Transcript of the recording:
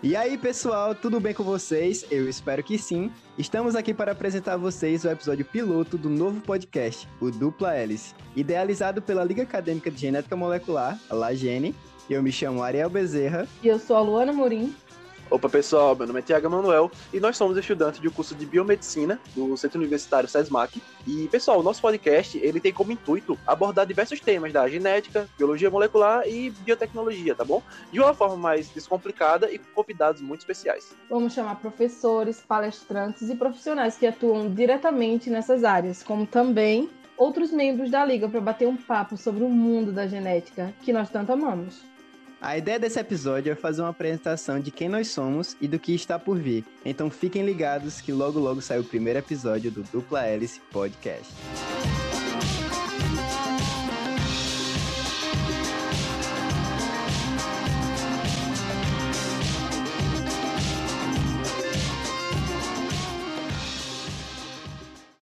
E aí, pessoal, tudo bem com vocês? Eu espero que sim. Estamos aqui para apresentar a vocês o episódio piloto do novo podcast, o Dupla Hélice, idealizado pela Liga Acadêmica de Genética Molecular, a LAGENE. Eu me chamo Ariel Bezerra. E eu sou a Luana Morim. Opa pessoal, meu nome é Tiago Manuel e nós somos estudantes do curso de Biomedicina do Centro Universitário SESMAC. E pessoal, o nosso podcast ele tem como intuito abordar diversos temas da genética, biologia molecular e biotecnologia, tá bom? De uma forma mais descomplicada e com convidados muito especiais. Vamos chamar professores, palestrantes e profissionais que atuam diretamente nessas áreas, como também outros membros da liga para bater um papo sobre o mundo da genética que nós tanto amamos. A ideia desse episódio é fazer uma apresentação de quem nós somos e do que está por vir. Então fiquem ligados que logo logo sai o primeiro episódio do Dupla Hélice Podcast.